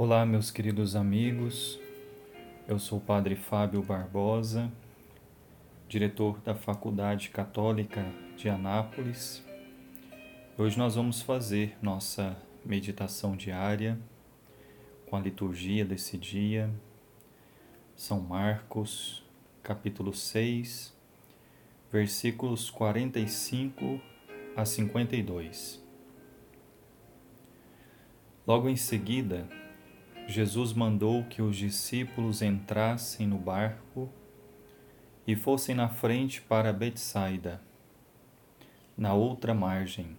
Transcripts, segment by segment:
Olá, meus queridos amigos. Eu sou o Padre Fábio Barbosa, diretor da Faculdade Católica de Anápolis. Hoje nós vamos fazer nossa meditação diária com a liturgia desse dia, São Marcos, capítulo 6, versículos 45 a 52. Logo em seguida, Jesus mandou que os discípulos entrassem no barco e fossem na frente para Betsaida, na outra margem,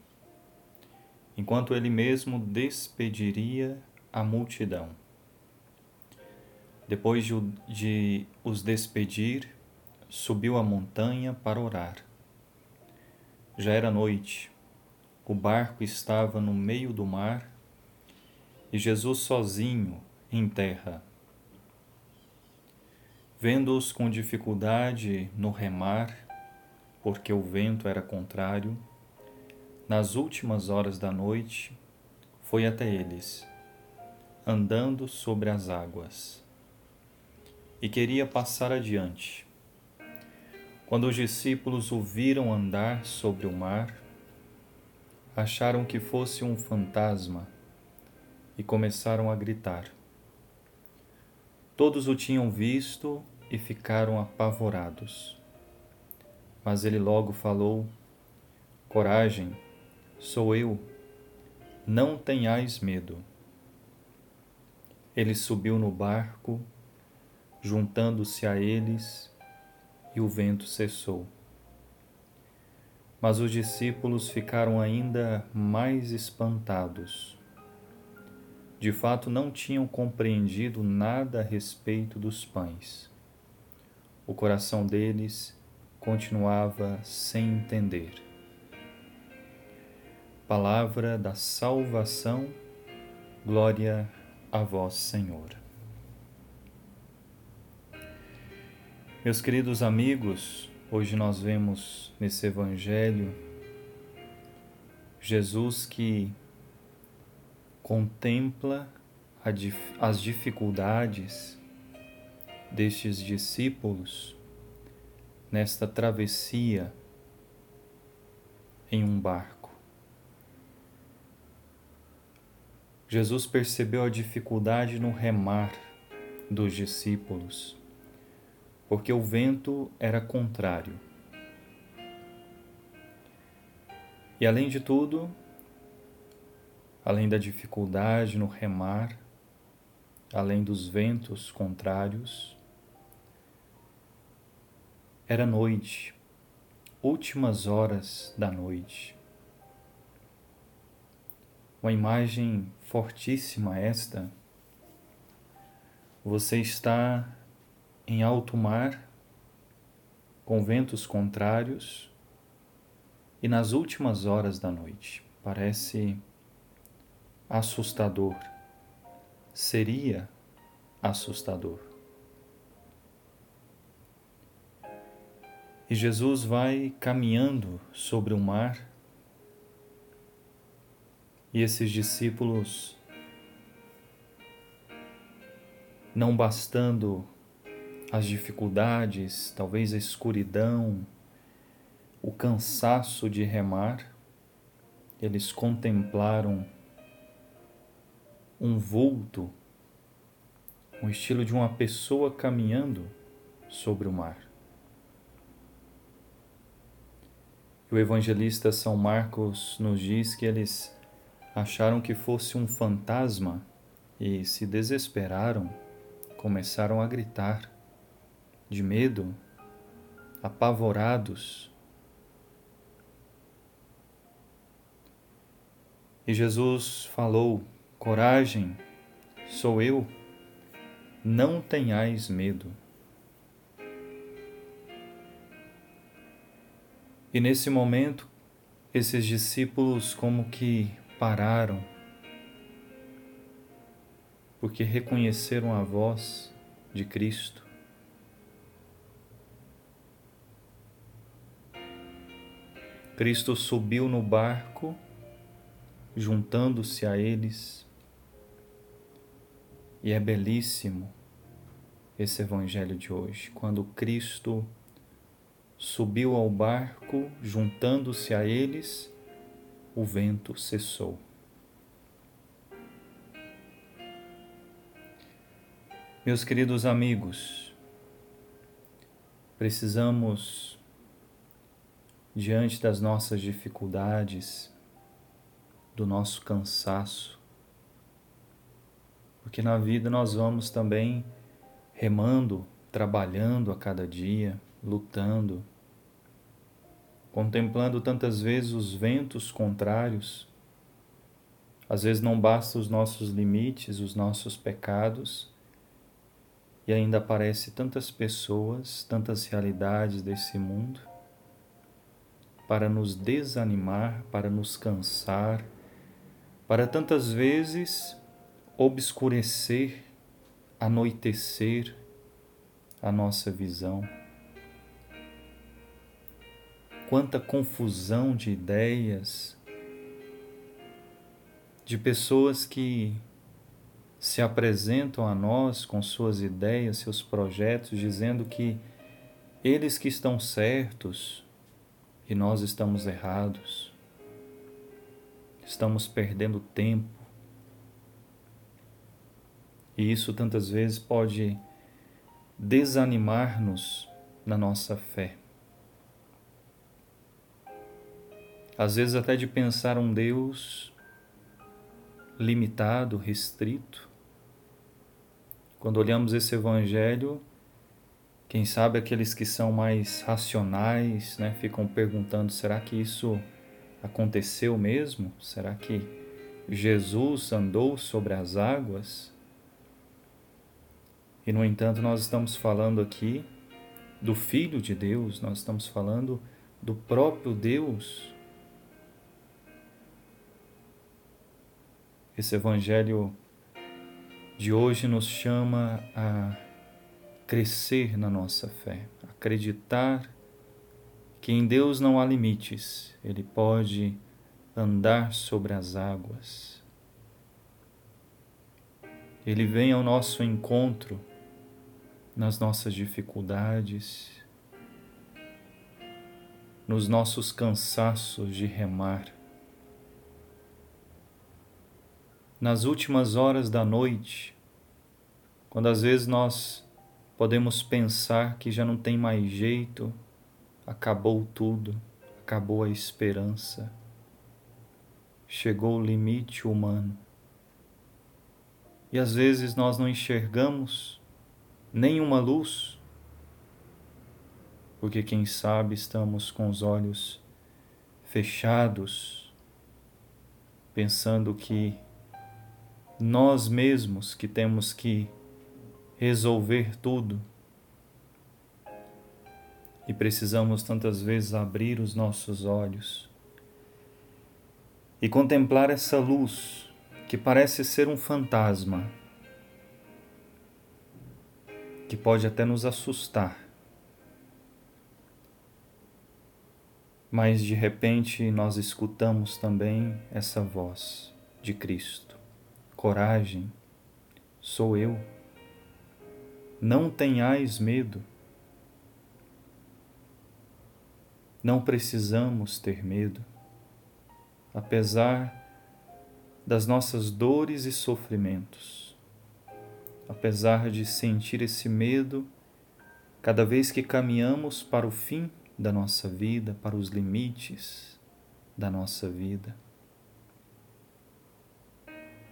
enquanto ele mesmo despediria a multidão. Depois de, de os despedir, subiu a montanha para orar. Já era noite, o barco estava no meio do mar e Jesus sozinho em terra. Vendo-os com dificuldade no remar, porque o vento era contrário, nas últimas horas da noite, foi até eles, andando sobre as águas. E queria passar adiante. Quando os discípulos o viram andar sobre o mar, acharam que fosse um fantasma e começaram a gritar. Todos o tinham visto e ficaram apavorados. Mas ele logo falou: Coragem, sou eu, não tenhais medo. Ele subiu no barco, juntando-se a eles, e o vento cessou. Mas os discípulos ficaram ainda mais espantados de fato não tinham compreendido nada a respeito dos pães. O coração deles continuava sem entender. Palavra da salvação, glória a vós, Senhor. Meus queridos amigos, hoje nós vemos nesse Evangelho Jesus que contempla as dificuldades destes discípulos nesta travessia em um barco. Jesus percebeu a dificuldade no remar dos discípulos, porque o vento era contrário. E além de tudo, além da dificuldade no remar, além dos ventos contrários. Era noite, últimas horas da noite. Uma imagem fortíssima esta. Você está em alto mar, com ventos contrários e nas últimas horas da noite. Parece assustador. Seria assustador. E Jesus vai caminhando sobre o mar e esses discípulos, não bastando as dificuldades, talvez a escuridão, o cansaço de remar, eles contemplaram um vulto, um estilo de uma pessoa caminhando sobre o mar. O evangelista São Marcos nos diz que eles acharam que fosse um fantasma e se desesperaram, começaram a gritar de medo, apavorados. E Jesus falou Coragem, sou eu, não tenhais medo. E nesse momento, esses discípulos como que pararam, porque reconheceram a voz de Cristo. Cristo subiu no barco, juntando-se a eles E é belíssimo esse evangelho de hoje, quando Cristo subiu ao barco, juntando-se a eles, o vento cessou. Meus queridos amigos, precisamos, diante das nossas dificuldades, do nosso cansaço, porque na vida nós vamos também remando, trabalhando a cada dia, lutando, contemplando tantas vezes os ventos contrários. Às vezes não basta os nossos limites, os nossos pecados, e ainda aparece tantas pessoas, tantas realidades desse mundo para nos desanimar, para nos cansar, para tantas vezes obscurecer, anoitecer a nossa visão. Quanta confusão de ideias, de pessoas que se apresentam a nós com suas ideias, seus projetos, dizendo que eles que estão certos e nós estamos errados. Estamos perdendo tempo, e isso tantas vezes pode desanimar-nos na nossa fé. Às vezes, até de pensar um Deus limitado, restrito. Quando olhamos esse Evangelho, quem sabe aqueles que são mais racionais né, ficam perguntando: será que isso aconteceu mesmo? Será que Jesus andou sobre as águas? E, no entanto, nós estamos falando aqui do Filho de Deus, nós estamos falando do próprio Deus. Esse Evangelho de hoje nos chama a crescer na nossa fé, acreditar que em Deus não há limites, Ele pode andar sobre as águas. Ele vem ao nosso encontro nas nossas dificuldades, nos nossos cansaços de remar. Nas últimas horas da noite, quando às vezes nós podemos pensar que já não tem mais jeito, acabou tudo, acabou a esperança, chegou o limite humano. E às vezes nós não enxergamos nenhuma luz, porque quem sabe estamos com os olhos fechados, pensando que nós mesmos que temos que resolver tudo. E precisamos tantas vezes abrir os nossos olhos e contemplar essa luz que parece ser um fantasma que pode até nos assustar. Mas de repente nós escutamos também essa voz de Cristo: Coragem, sou eu. Não tenhais medo. Não precisamos ter medo, apesar das nossas dores e sofrimentos apesar de sentir esse medo cada vez que caminhamos para o fim da nossa vida, para os limites da nossa vida.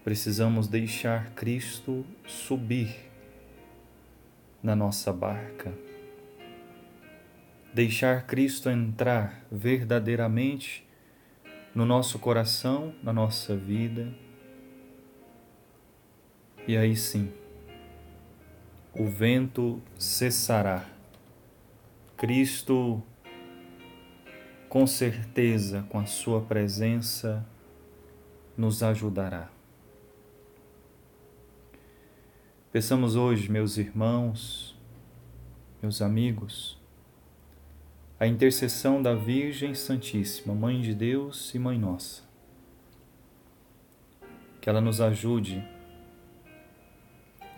Precisamos deixar Cristo subir na nossa barca, deixar Cristo entrar verdadeiramente no nosso coração, na nossa vida. E aí sim, o vento cessará. Cristo, com certeza, com a Sua presença, nos ajudará. Peçamos hoje, meus irmãos, meus amigos, a intercessão da Virgem Santíssima, Mãe de Deus e Mãe Nossa. Que ela nos ajude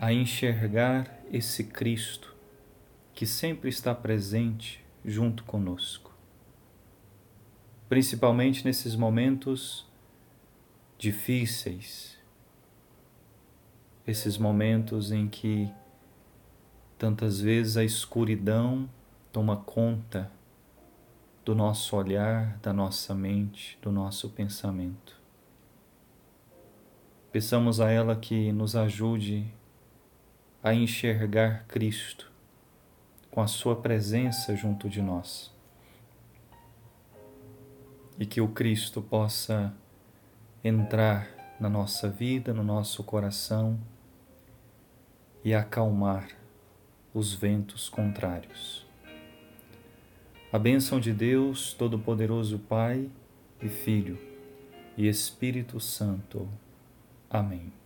a enxergar esse Cristo que sempre está presente junto conosco. Principalmente nesses momentos difíceis, esses momentos em que tantas vezes a escuridão toma conta do nosso olhar, da nossa mente, do nosso pensamento. Peçamos a ela que nos ajude a enxergar Cristo com a Sua presença junto de nós. E que o Cristo possa entrar na nossa vida, no nosso coração e acalmar os ventos contrários. A bênção de Deus, Todo-Poderoso Pai e Filho e Espírito Santo. Amém.